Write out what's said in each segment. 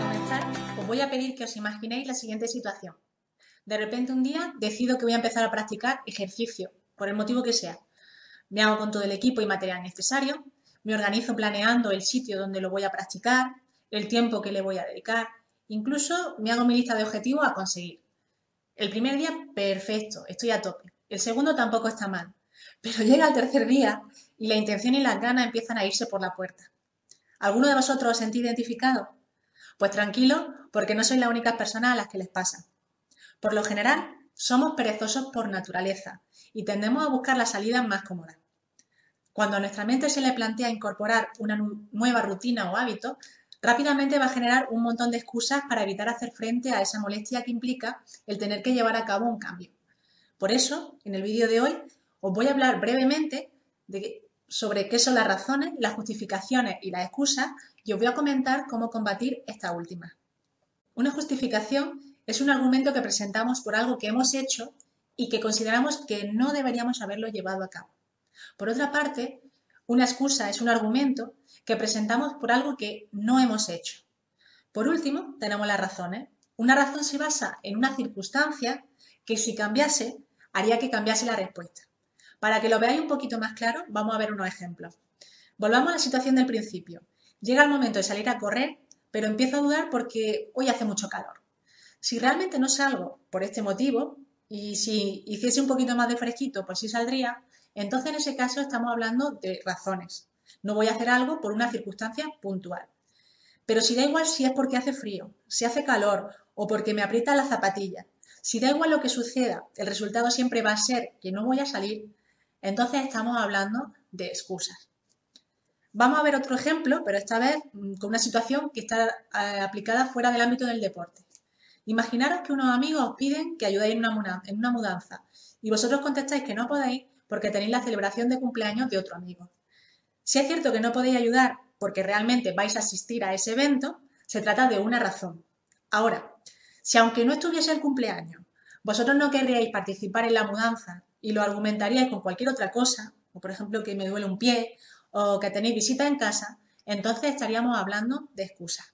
Comenzar, os voy a pedir que os imaginéis la siguiente situación. De repente un día decido que voy a empezar a practicar ejercicio, por el motivo que sea. Me hago con todo el equipo y material necesario, me organizo planeando el sitio donde lo voy a practicar, el tiempo que le voy a dedicar, incluso me hago mi lista de objetivos a conseguir. El primer día, perfecto, estoy a tope. El segundo tampoco está mal. Pero llega el tercer día y la intención y las ganas empiezan a irse por la puerta. ¿Alguno de vosotros os sentís identificado? Pues tranquilo, porque no sois las únicas personas a las que les pasa. Por lo general, somos perezosos por naturaleza y tendemos a buscar las salidas más cómodas. Cuando a nuestra mente se le plantea incorporar una nueva rutina o hábito, rápidamente va a generar un montón de excusas para evitar hacer frente a esa molestia que implica el tener que llevar a cabo un cambio. Por eso, en el vídeo de hoy, os voy a hablar brevemente de sobre qué son las razones, las justificaciones y las excusas y os voy a comentar cómo combatir esta última. Una justificación es un argumento que presentamos por algo que hemos hecho y que consideramos que no deberíamos haberlo llevado a cabo. Por otra parte, una excusa es un argumento que presentamos por algo que no hemos hecho. Por último, tenemos las razones. Una razón se basa en una circunstancia que si cambiase haría que cambiase la respuesta. Para que lo veáis un poquito más claro, vamos a ver unos ejemplos. Volvamos a la situación del principio. Llega el momento de salir a correr, pero empiezo a dudar porque hoy hace mucho calor. Si realmente no salgo por este motivo, y si hiciese un poquito más de fresquito, pues sí saldría, entonces en ese caso estamos hablando de razones. No voy a hacer algo por una circunstancia puntual. Pero si da igual si es porque hace frío, si hace calor o porque me aprieta la zapatilla, si da igual lo que suceda, el resultado siempre va a ser que no voy a salir, entonces estamos hablando de excusas. Vamos a ver otro ejemplo, pero esta vez mm, con una situación que está eh, aplicada fuera del ámbito del deporte. Imaginaros que unos amigos os piden que ayudéis en una mudanza y vosotros contestáis que no podéis porque tenéis la celebración de cumpleaños de otro amigo. Si es cierto que no podéis ayudar porque realmente vais a asistir a ese evento, se trata de una razón. Ahora, si aunque no estuviese el cumpleaños, vosotros no querríais participar en la mudanza y lo argumentaríais con cualquier otra cosa, o por ejemplo que me duele un pie o que tenéis visita en casa, entonces estaríamos hablando de excusa.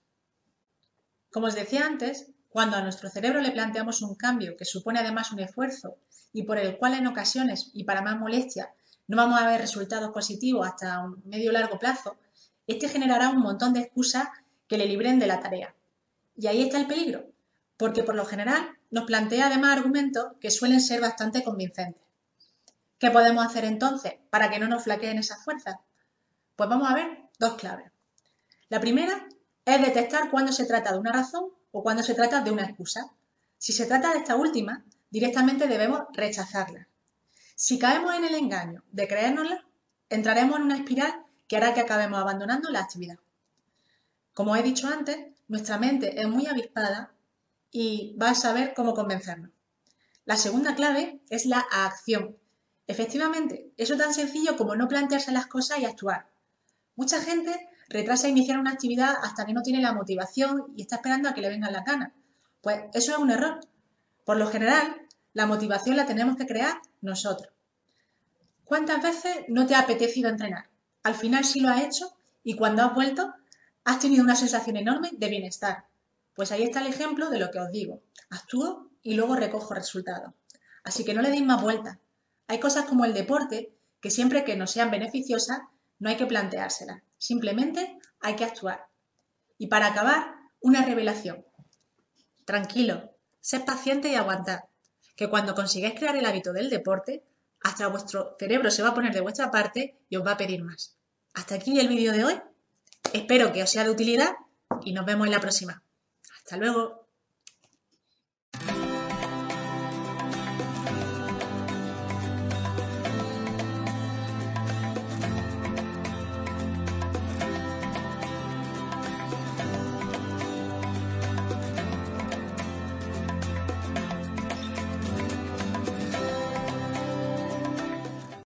Como os decía antes, cuando a nuestro cerebro le planteamos un cambio que supone además un esfuerzo y por el cual en ocasiones y para más molestia no vamos a ver resultados positivos hasta un medio largo plazo, este generará un montón de excusas que le libren de la tarea. Y ahí está el peligro, porque por lo general nos plantea además argumentos que suelen ser bastante convincentes. ¿Qué podemos hacer entonces para que no nos flaqueen esas fuerzas? Pues vamos a ver dos claves. La primera es detectar cuándo se trata de una razón o cuándo se trata de una excusa. Si se trata de esta última, directamente debemos rechazarla. Si caemos en el engaño de creérnosla, entraremos en una espiral que hará que acabemos abandonando la actividad. Como he dicho antes, nuestra mente es muy avispada y va a saber cómo convencernos. La segunda clave es la acción, Efectivamente, eso tan sencillo como no plantearse las cosas y actuar. Mucha gente retrasa iniciar una actividad hasta que no tiene la motivación y está esperando a que le vengan las ganas. Pues eso es un error. Por lo general, la motivación la tenemos que crear nosotros. ¿Cuántas veces no te ha apetecido entrenar? Al final sí lo has hecho y cuando has vuelto has tenido una sensación enorme de bienestar. Pues ahí está el ejemplo de lo que os digo. Actúo y luego recojo resultados. Así que no le deis más vueltas. Hay cosas como el deporte que siempre que no sean beneficiosas no hay que planteárselas, simplemente hay que actuar. Y para acabar, una revelación. Tranquilo, sed paciente y aguantad, que cuando consigáis crear el hábito del deporte, hasta vuestro cerebro se va a poner de vuestra parte y os va a pedir más. Hasta aquí el vídeo de hoy. Espero que os sea de utilidad y nos vemos en la próxima. Hasta luego.